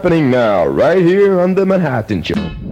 happening now, right here on the Manhattan Show.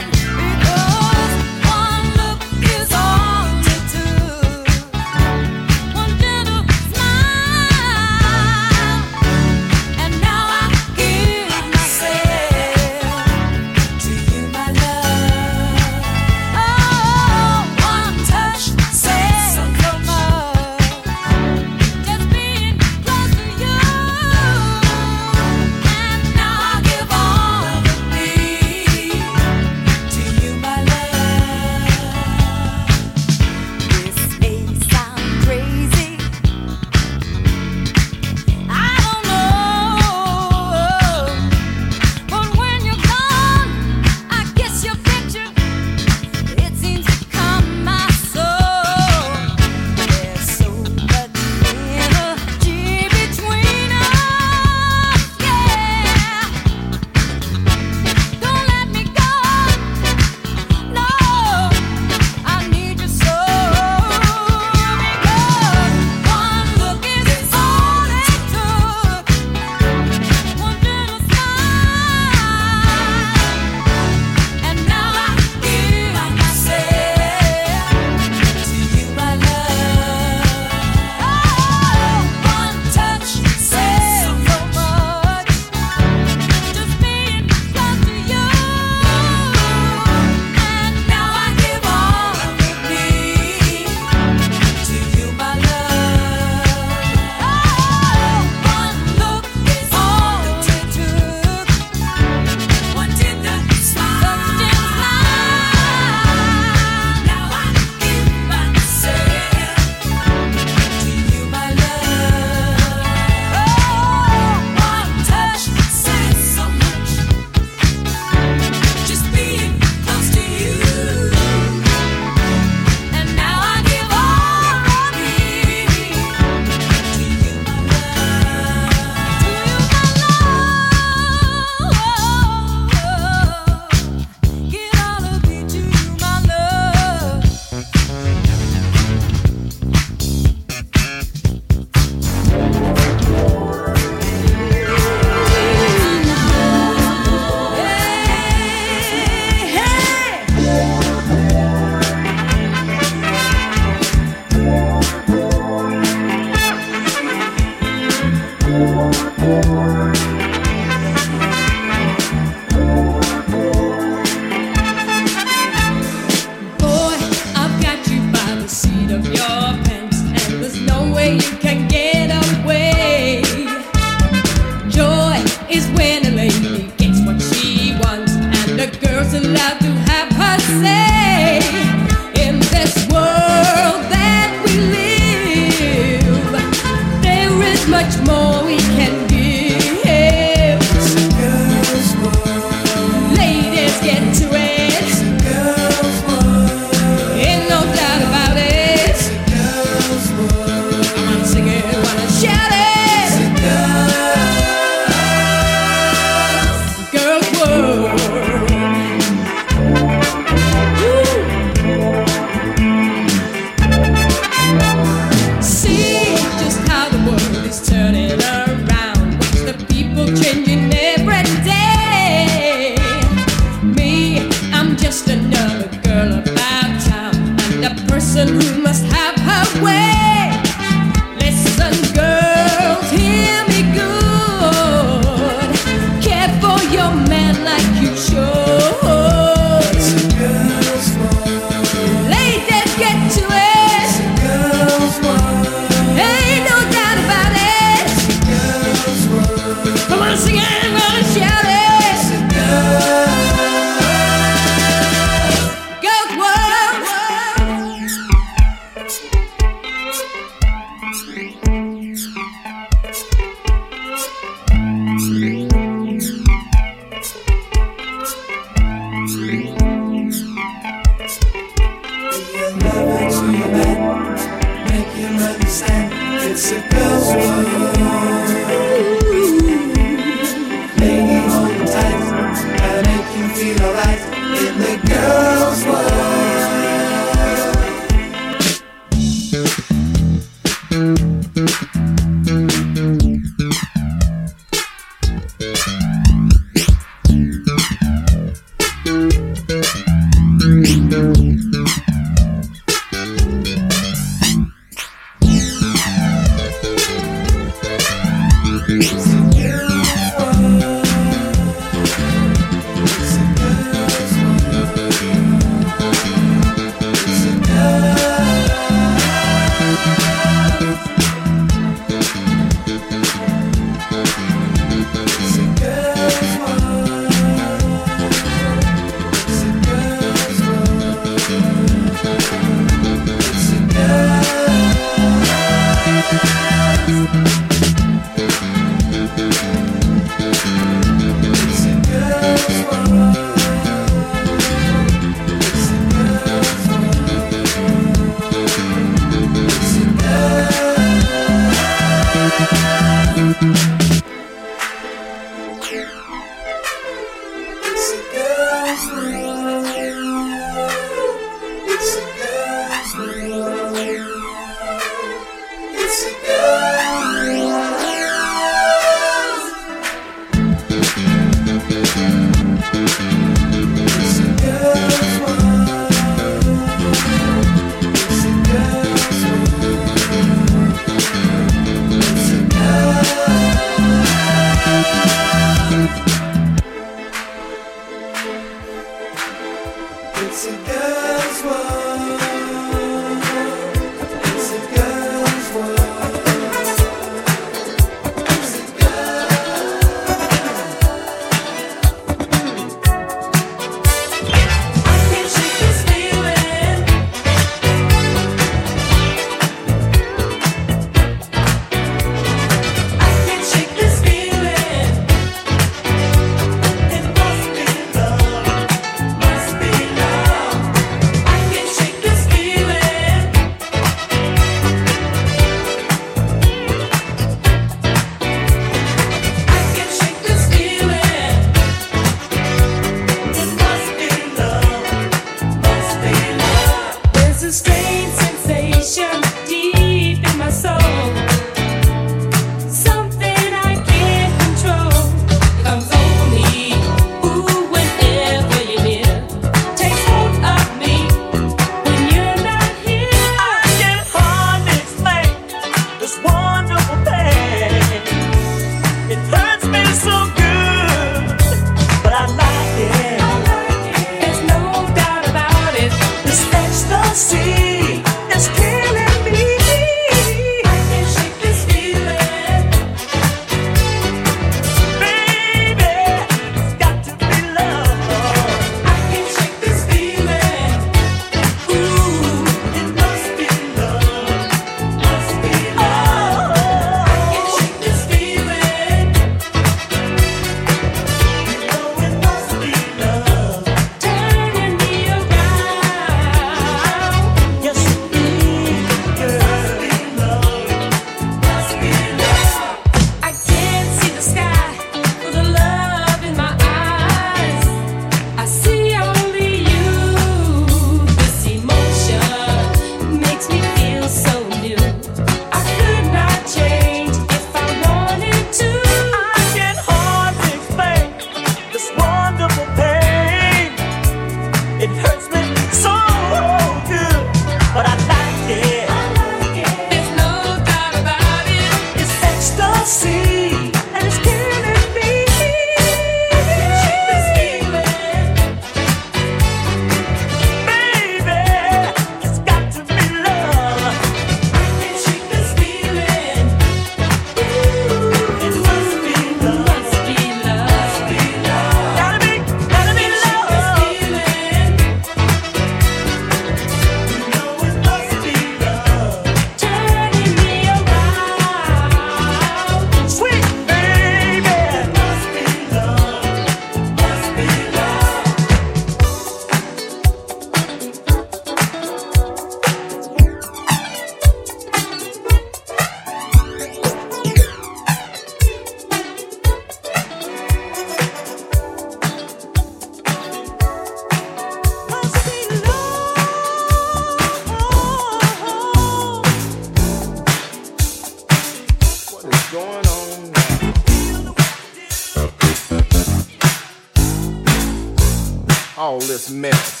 All this mess.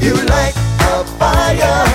You light a fire.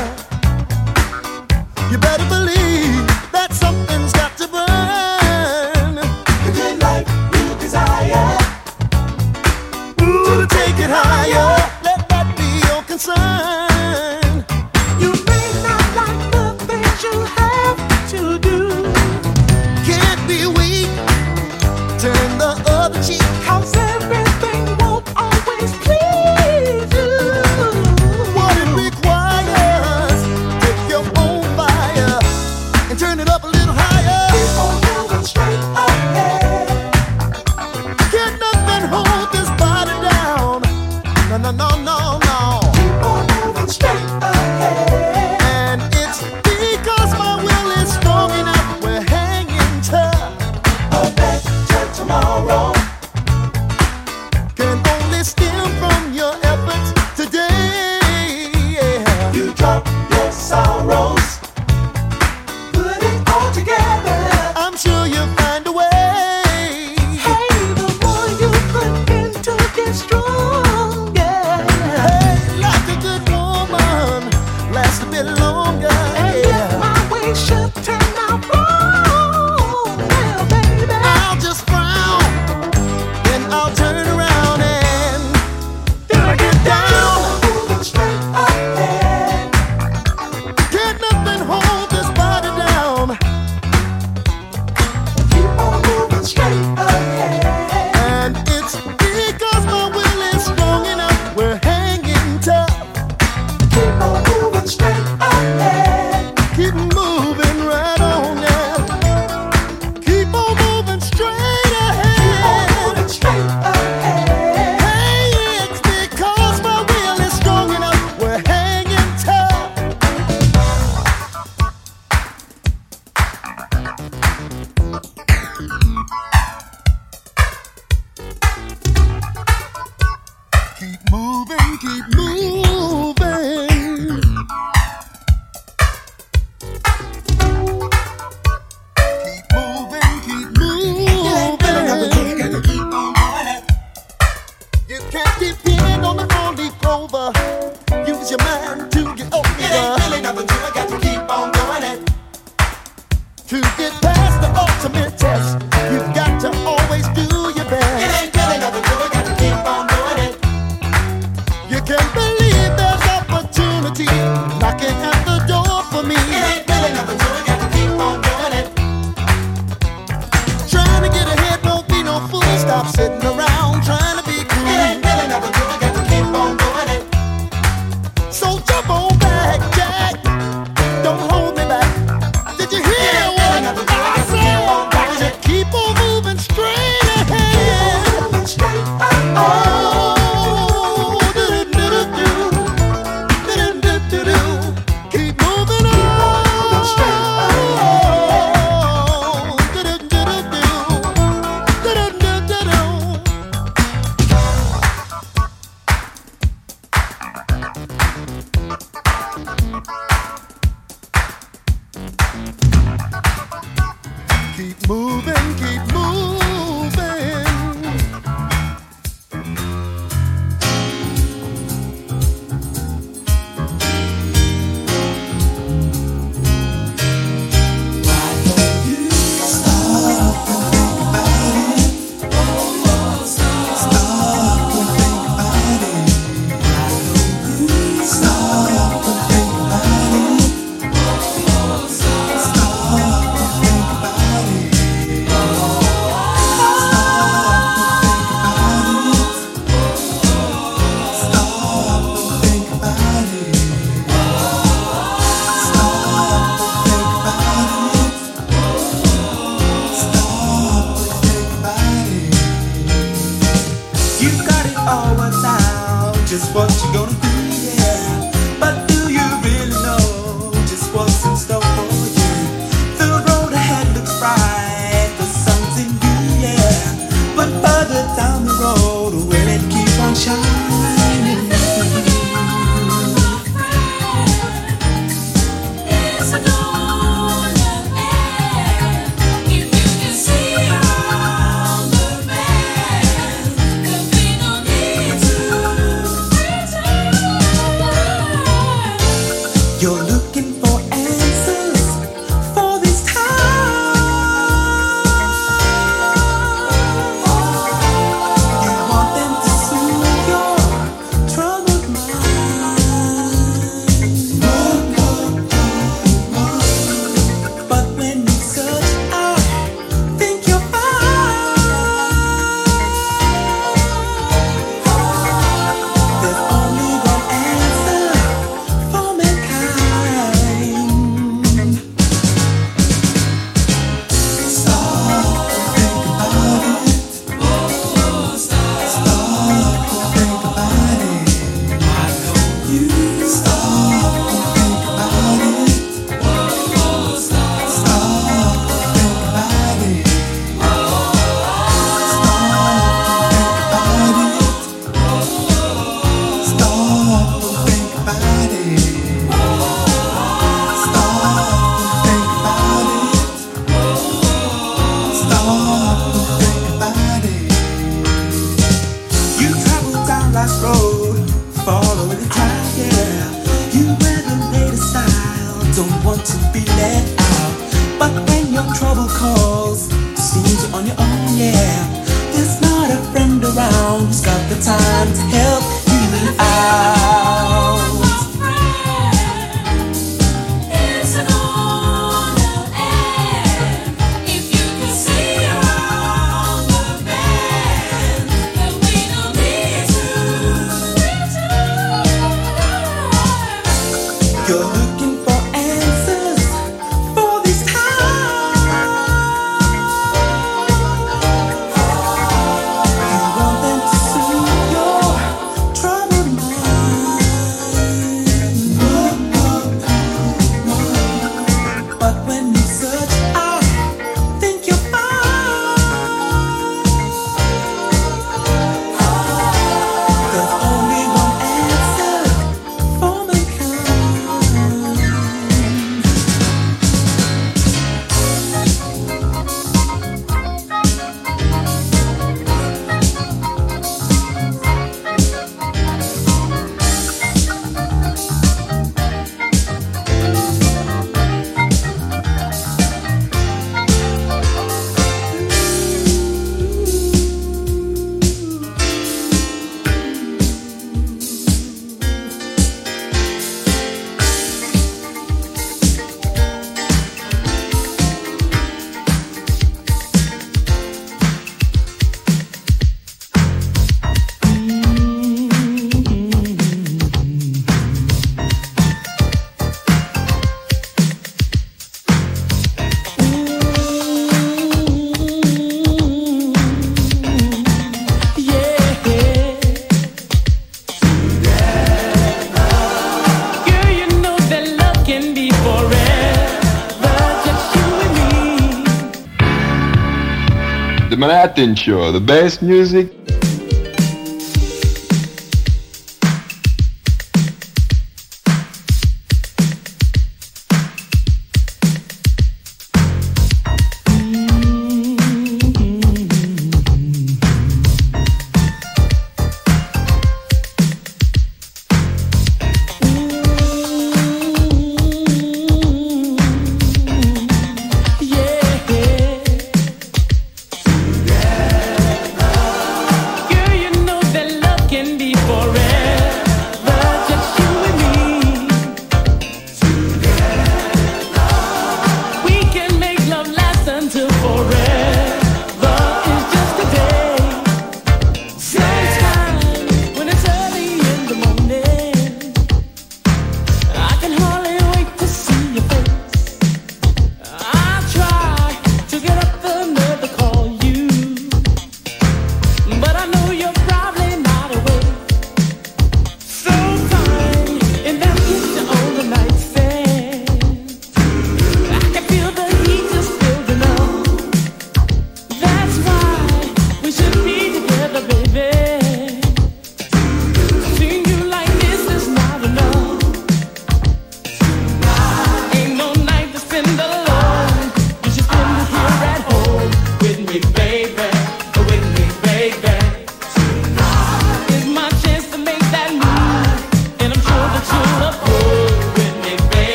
Manhattan Show, the best music